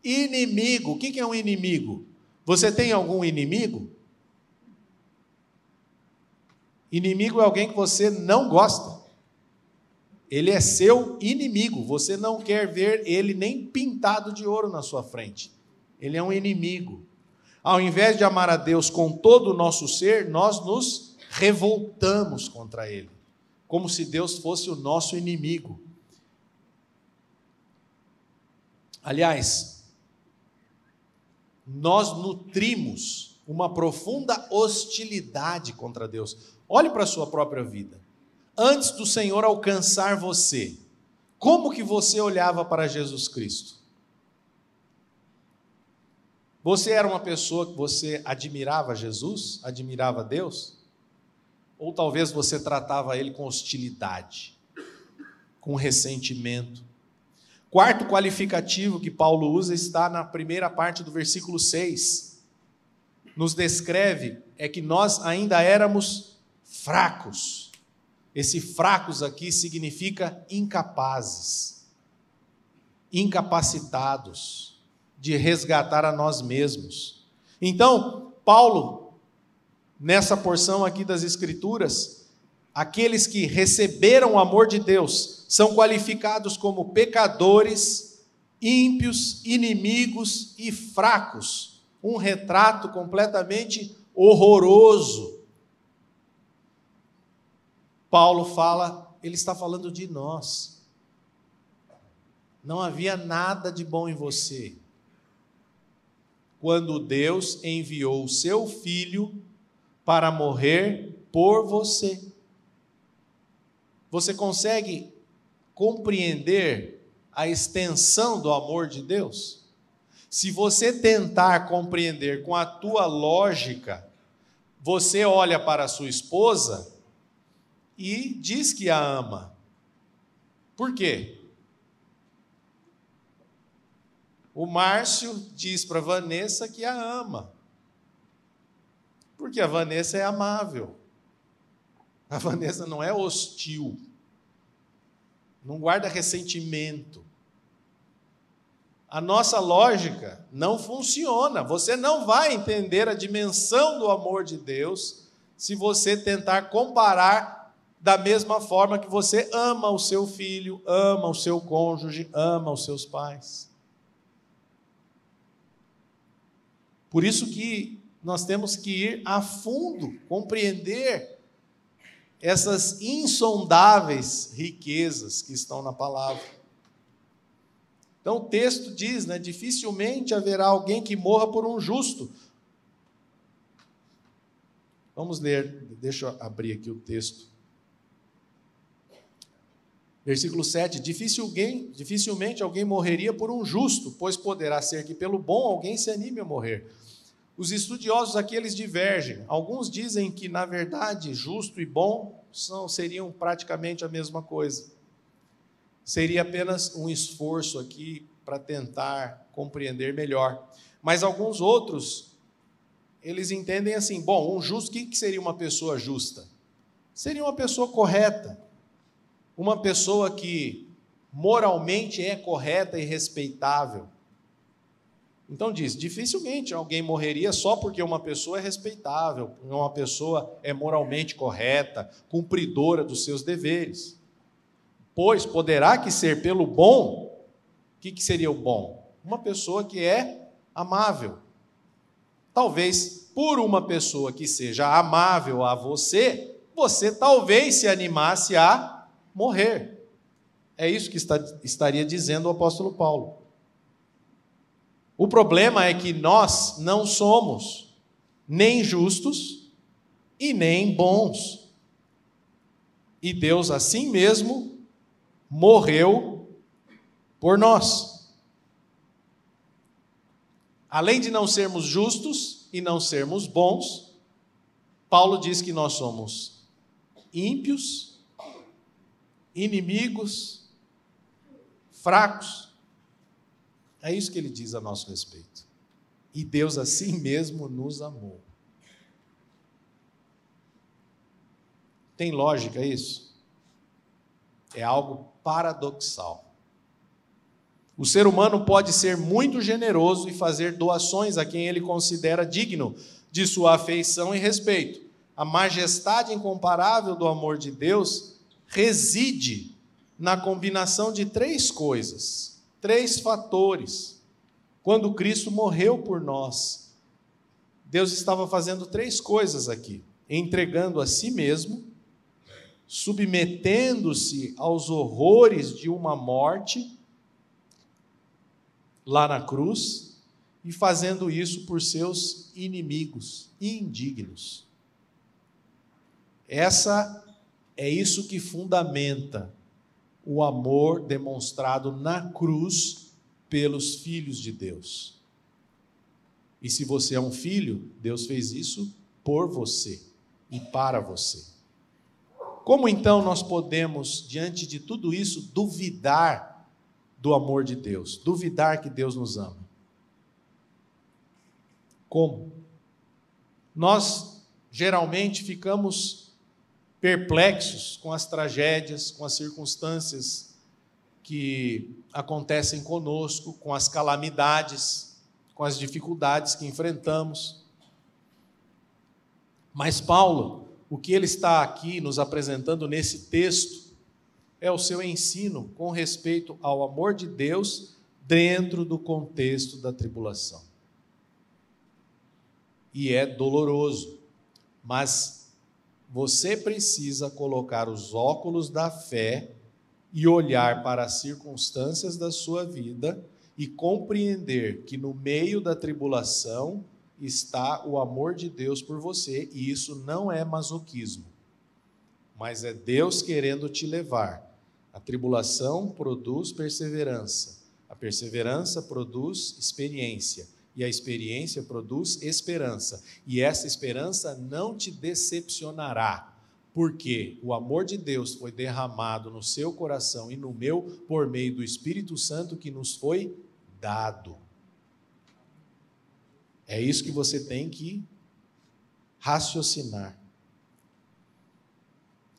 Inimigo, o que é um inimigo? Você tem algum inimigo? Inimigo é alguém que você não gosta. Ele é seu inimigo. Você não quer ver ele nem pintado de ouro na sua frente. Ele é um inimigo. Ao invés de amar a Deus com todo o nosso ser, nós nos revoltamos contra ele, como se Deus fosse o nosso inimigo. Aliás, nós nutrimos uma profunda hostilidade contra Deus. Olhe para a sua própria vida. Antes do Senhor alcançar você, como que você olhava para Jesus Cristo? Você era uma pessoa que você admirava Jesus, admirava Deus? Ou talvez você tratava ele com hostilidade, com ressentimento? Quarto qualificativo que Paulo usa está na primeira parte do versículo 6. Nos descreve é que nós ainda éramos fracos. Esse fracos aqui significa incapazes, incapacitados de resgatar a nós mesmos. Então, Paulo, nessa porção aqui das Escrituras, aqueles que receberam o amor de Deus são qualificados como pecadores, ímpios, inimigos e fracos. Um retrato completamente horroroso. Paulo fala, ele está falando de nós. Não havia nada de bom em você. Quando Deus enviou o seu filho para morrer por você. Você consegue compreender a extensão do amor de Deus? Se você tentar compreender com a tua lógica, você olha para a sua esposa e diz que a ama. Por quê? O Márcio diz para Vanessa que a ama. Porque a Vanessa é amável. A Vanessa não é hostil, não guarda ressentimento. A nossa lógica não funciona. Você não vai entender a dimensão do amor de Deus se você tentar comparar da mesma forma que você ama o seu filho, ama o seu cônjuge, ama os seus pais. Por isso que nós temos que ir a fundo, compreender essas insondáveis riquezas que estão na palavra. Então o texto diz, né, dificilmente haverá alguém que morra por um justo. Vamos ler, deixa eu abrir aqui o texto. Versículo 7: dificilmente, dificilmente alguém morreria por um justo, pois poderá ser que pelo bom alguém se anime a morrer. Os estudiosos aqui eles divergem. Alguns dizem que, na verdade, justo e bom são, seriam praticamente a mesma coisa. Seria apenas um esforço aqui para tentar compreender melhor. Mas alguns outros, eles entendem assim: bom, um justo, o que seria uma pessoa justa? Seria uma pessoa correta, uma pessoa que moralmente é correta e respeitável. Então diz, dificilmente alguém morreria só porque uma pessoa é respeitável, uma pessoa é moralmente correta, cumpridora dos seus deveres. Pois poderá que ser pelo bom, o que, que seria o bom? Uma pessoa que é amável. Talvez por uma pessoa que seja amável a você, você talvez se animasse a morrer. É isso que está, estaria dizendo o apóstolo Paulo. O problema é que nós não somos nem justos e nem bons. E Deus, assim mesmo, morreu por nós. Além de não sermos justos e não sermos bons, Paulo diz que nós somos ímpios, inimigos, fracos. É isso que ele diz a nosso respeito. E Deus assim mesmo nos amou. Tem lógica isso? É algo paradoxal. O ser humano pode ser muito generoso e fazer doações a quem ele considera digno de sua afeição e respeito. A majestade incomparável do amor de Deus reside na combinação de três coisas, três fatores. Quando Cristo morreu por nós, Deus estava fazendo três coisas aqui: entregando a si mesmo, submetendo-se aos horrores de uma morte lá na cruz e fazendo isso por seus inimigos indignos. Essa é isso que fundamenta o amor demonstrado na cruz pelos filhos de Deus. E se você é um filho, Deus fez isso por você e para você. Como então nós podemos, diante de tudo isso, duvidar do amor de Deus, duvidar que Deus nos ama? Como? Nós geralmente ficamos perplexos com as tragédias, com as circunstâncias que acontecem conosco, com as calamidades, com as dificuldades que enfrentamos. Mas Paulo, o que ele está aqui nos apresentando nesse texto é o seu ensino com respeito ao amor de Deus dentro do contexto da tribulação. E é doloroso, mas você precisa colocar os óculos da fé e olhar para as circunstâncias da sua vida e compreender que no meio da tribulação está o amor de Deus por você, e isso não é masoquismo, mas é Deus querendo te levar. A tribulação produz perseverança, a perseverança produz experiência, e a experiência produz esperança, e essa esperança não te decepcionará. Porque o amor de Deus foi derramado no seu coração e no meu por meio do Espírito Santo que nos foi dado. É isso que você tem que raciocinar.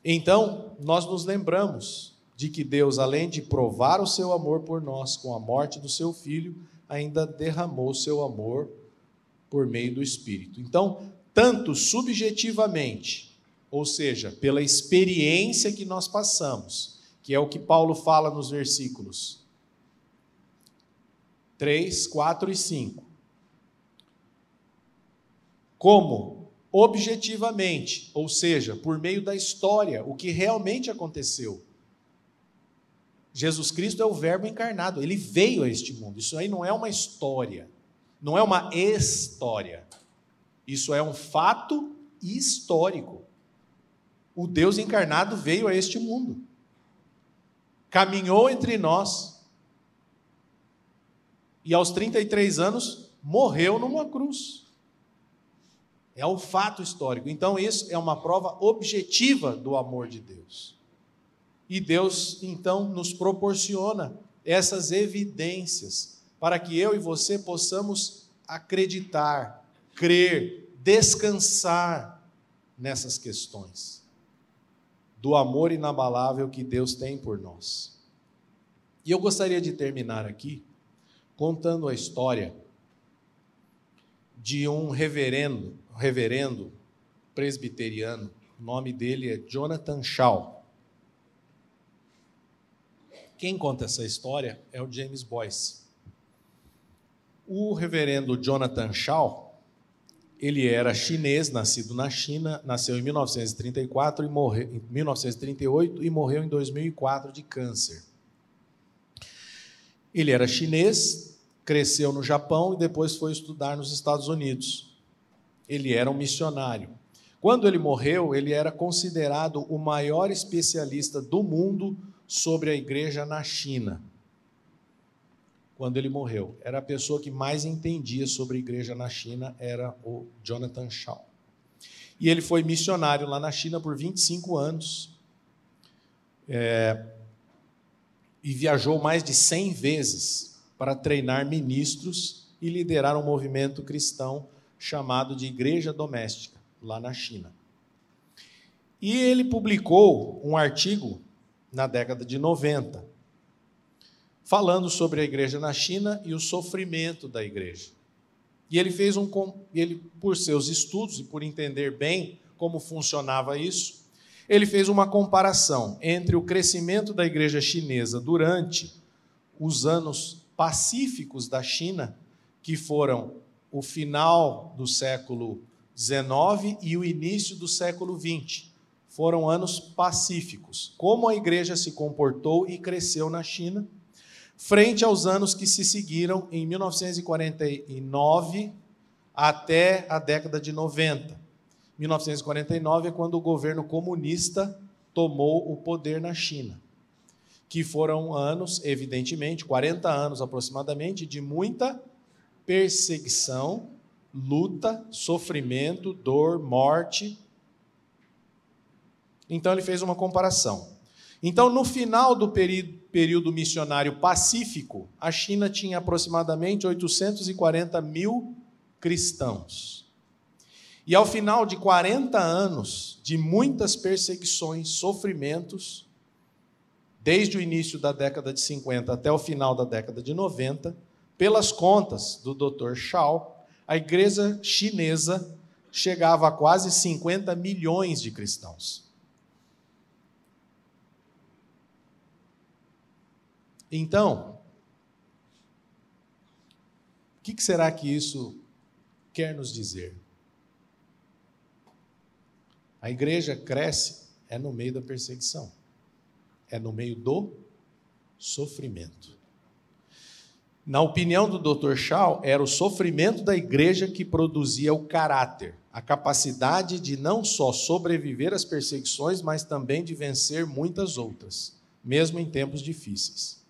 Então, nós nos lembramos de que Deus, além de provar o seu amor por nós com a morte do seu filho, ainda derramou seu amor por meio do Espírito. Então, tanto subjetivamente, ou seja, pela experiência que nós passamos, que é o que Paulo fala nos versículos 3, 4 e 5 como objetivamente, ou seja, por meio da história, o que realmente aconteceu. Jesus Cristo é o Verbo encarnado, ele veio a este mundo. Isso aí não é uma história, não é uma história. Isso é um fato histórico. O Deus encarnado veio a este mundo, caminhou entre nós e aos 33 anos morreu numa cruz. É o fato histórico. Então, isso é uma prova objetiva do amor de Deus. E Deus, então, nos proporciona essas evidências para que eu e você possamos acreditar, crer, descansar nessas questões do amor inabalável que Deus tem por nós. E eu gostaria de terminar aqui contando a história de um reverendo, reverendo presbiteriano, o nome dele é Jonathan Shaw. Quem conta essa história é o James Boyce. O reverendo Jonathan Shaw, ele era chinês, nascido na China, nasceu em 1934 e morreu em 1938 e morreu em 2004 de câncer. Ele era chinês, cresceu no Japão e depois foi estudar nos Estados Unidos. Ele era um missionário. Quando ele morreu, ele era considerado o maior especialista do mundo sobre a igreja na China. Quando ele morreu, era a pessoa que mais entendia sobre a igreja na China, era o Jonathan Shaw. E ele foi missionário lá na China por 25 anos. É, e viajou mais de 100 vezes para treinar ministros e liderar um movimento cristão chamado de Igreja Doméstica, lá na China. E ele publicou um artigo na década de 90, falando sobre a igreja na China e o sofrimento da igreja. E ele fez um ele por seus estudos e por entender bem como funcionava isso, ele fez uma comparação entre o crescimento da igreja chinesa durante os anos pacíficos da China, que foram o final do século XIX e o início do século XX foram anos pacíficos. Como a igreja se comportou e cresceu na China, frente aos anos que se seguiram em 1949 até a década de 90. 1949 é quando o governo comunista tomou o poder na China, que foram anos, evidentemente, 40 anos aproximadamente, de muita perseguição, luta, sofrimento, dor, morte, então ele fez uma comparação. Então, no final do período missionário pacífico, a China tinha aproximadamente 840 mil cristãos. E ao final de 40 anos de muitas perseguições, sofrimentos, desde o início da década de 50 até o final da década de 90, pelas contas do Dr. Shao, a igreja chinesa chegava a quase 50 milhões de cristãos. Então, o que será que isso quer nos dizer? A igreja cresce é no meio da perseguição, é no meio do sofrimento. Na opinião do Dr. Shaw, era o sofrimento da igreja que produzia o caráter, a capacidade de não só sobreviver às perseguições, mas também de vencer muitas outras, mesmo em tempos difíceis.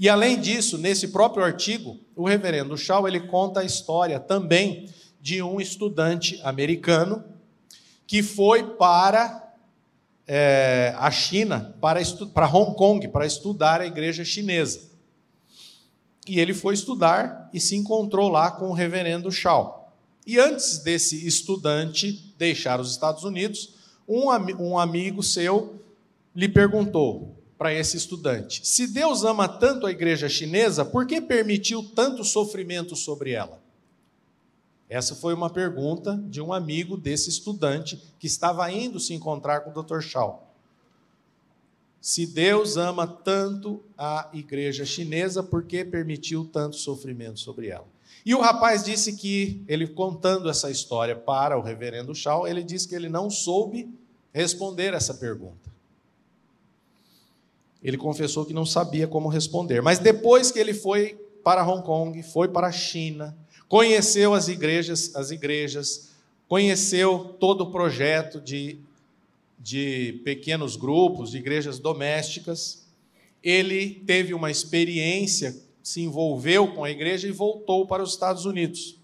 E além disso, nesse próprio artigo, o reverendo Shaw ele conta a história também de um estudante americano que foi para é, a China, para, para Hong Kong, para estudar a igreja chinesa. E ele foi estudar e se encontrou lá com o reverendo Shaw. E antes desse estudante deixar os Estados Unidos, um, um amigo seu lhe perguntou: para esse estudante: se Deus ama tanto a igreja chinesa, por que permitiu tanto sofrimento sobre ela? Essa foi uma pergunta de um amigo desse estudante que estava indo se encontrar com o Dr. Shaw. Se Deus ama tanto a igreja chinesa, por que permitiu tanto sofrimento sobre ela? E o rapaz disse que, ele contando essa história para o reverendo Shaw, ele disse que ele não soube responder essa pergunta. Ele confessou que não sabia como responder. Mas depois que ele foi para Hong Kong, foi para a China, conheceu as igrejas, as igrejas, conheceu todo o projeto de, de pequenos grupos, de igrejas domésticas. Ele teve uma experiência, se envolveu com a igreja e voltou para os Estados Unidos.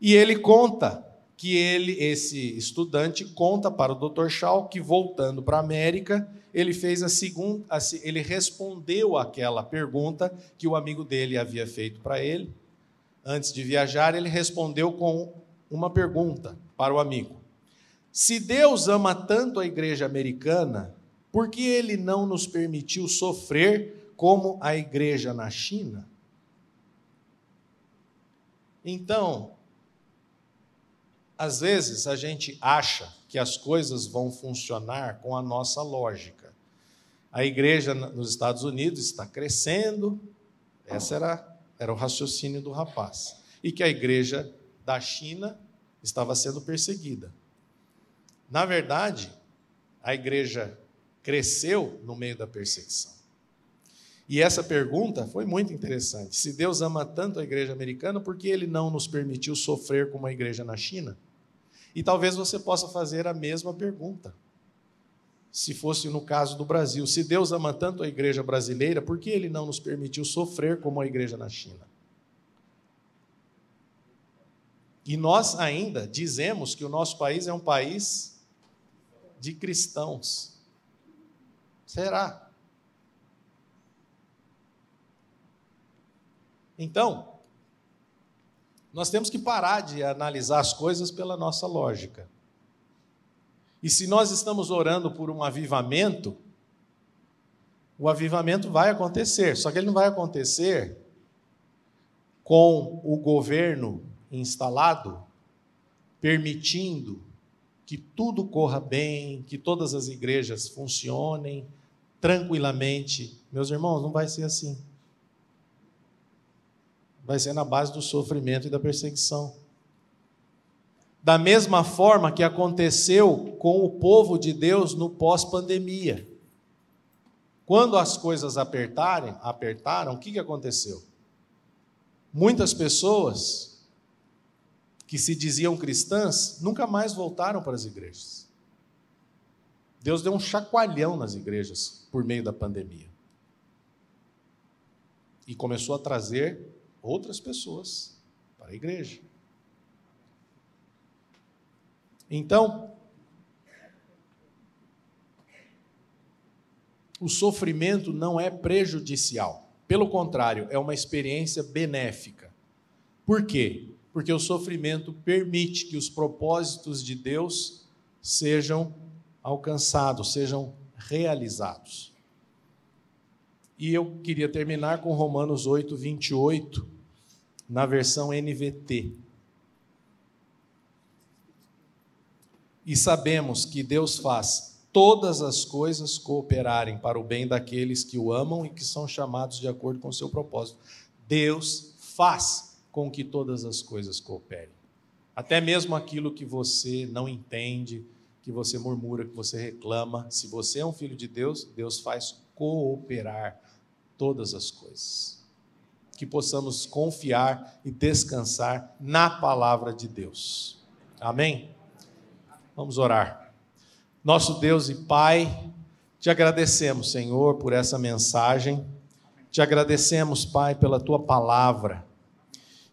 E ele conta que ele, esse estudante, conta para o Dr. Shaw que voltando para a América, ele fez a segunda, ele respondeu aquela pergunta que o amigo dele havia feito para ele. Antes de viajar, ele respondeu com uma pergunta para o amigo: Se Deus ama tanto a igreja americana, por que ele não nos permitiu sofrer como a igreja na China? Então, às vezes a gente acha que as coisas vão funcionar com a nossa lógica. A igreja nos Estados Unidos está crescendo, esse era, era o raciocínio do rapaz. E que a igreja da China estava sendo perseguida. Na verdade, a igreja cresceu no meio da perseguição. E essa pergunta foi muito interessante. Se Deus ama tanto a igreja americana, por que ele não nos permitiu sofrer como a igreja na China? E talvez você possa fazer a mesma pergunta. Se fosse no caso do Brasil, se Deus ama tanto a igreja brasileira, por que ele não nos permitiu sofrer como a igreja na China? E nós ainda dizemos que o nosso país é um país de cristãos. Será? Então, nós temos que parar de analisar as coisas pela nossa lógica. E se nós estamos orando por um avivamento, o avivamento vai acontecer, só que ele não vai acontecer com o governo instalado permitindo que tudo corra bem, que todas as igrejas funcionem tranquilamente. Meus irmãos, não vai ser assim vai ser na base do sofrimento e da perseguição. Da mesma forma que aconteceu com o povo de Deus no pós-pandemia. Quando as coisas apertarem, apertaram, o que, que aconteceu? Muitas pessoas que se diziam cristãs nunca mais voltaram para as igrejas. Deus deu um chacoalhão nas igrejas por meio da pandemia. E começou a trazer outras pessoas para a igreja. Então, o sofrimento não é prejudicial. Pelo contrário, é uma experiência benéfica. Por quê? Porque o sofrimento permite que os propósitos de Deus sejam alcançados, sejam realizados. E eu queria terminar com Romanos 8, 28, na versão NVT. E sabemos que Deus faz todas as coisas cooperarem para o bem daqueles que o amam e que são chamados de acordo com o seu propósito. Deus faz com que todas as coisas cooperem. Até mesmo aquilo que você não entende, que você murmura, que você reclama, se você é um filho de Deus, Deus faz cooperar todas as coisas que possamos confiar e descansar na palavra de Deus. Amém? Vamos orar. Nosso Deus e Pai, te agradecemos, Senhor, por essa mensagem. Te agradecemos, Pai, pela tua palavra,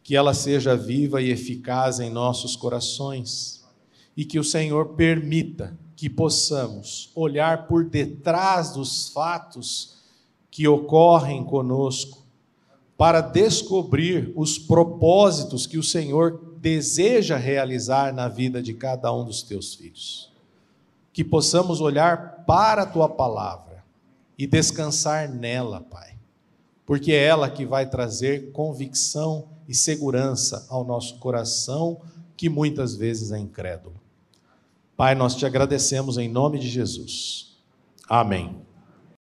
que ela seja viva e eficaz em nossos corações e que o Senhor permita que possamos olhar por detrás dos fatos que ocorrem conosco para descobrir os propósitos que o Senhor deseja realizar na vida de cada um dos teus filhos. Que possamos olhar para a tua palavra e descansar nela, Pai, porque é ela que vai trazer convicção e segurança ao nosso coração, que muitas vezes é incrédulo. Pai, nós te agradecemos em nome de Jesus. Amém.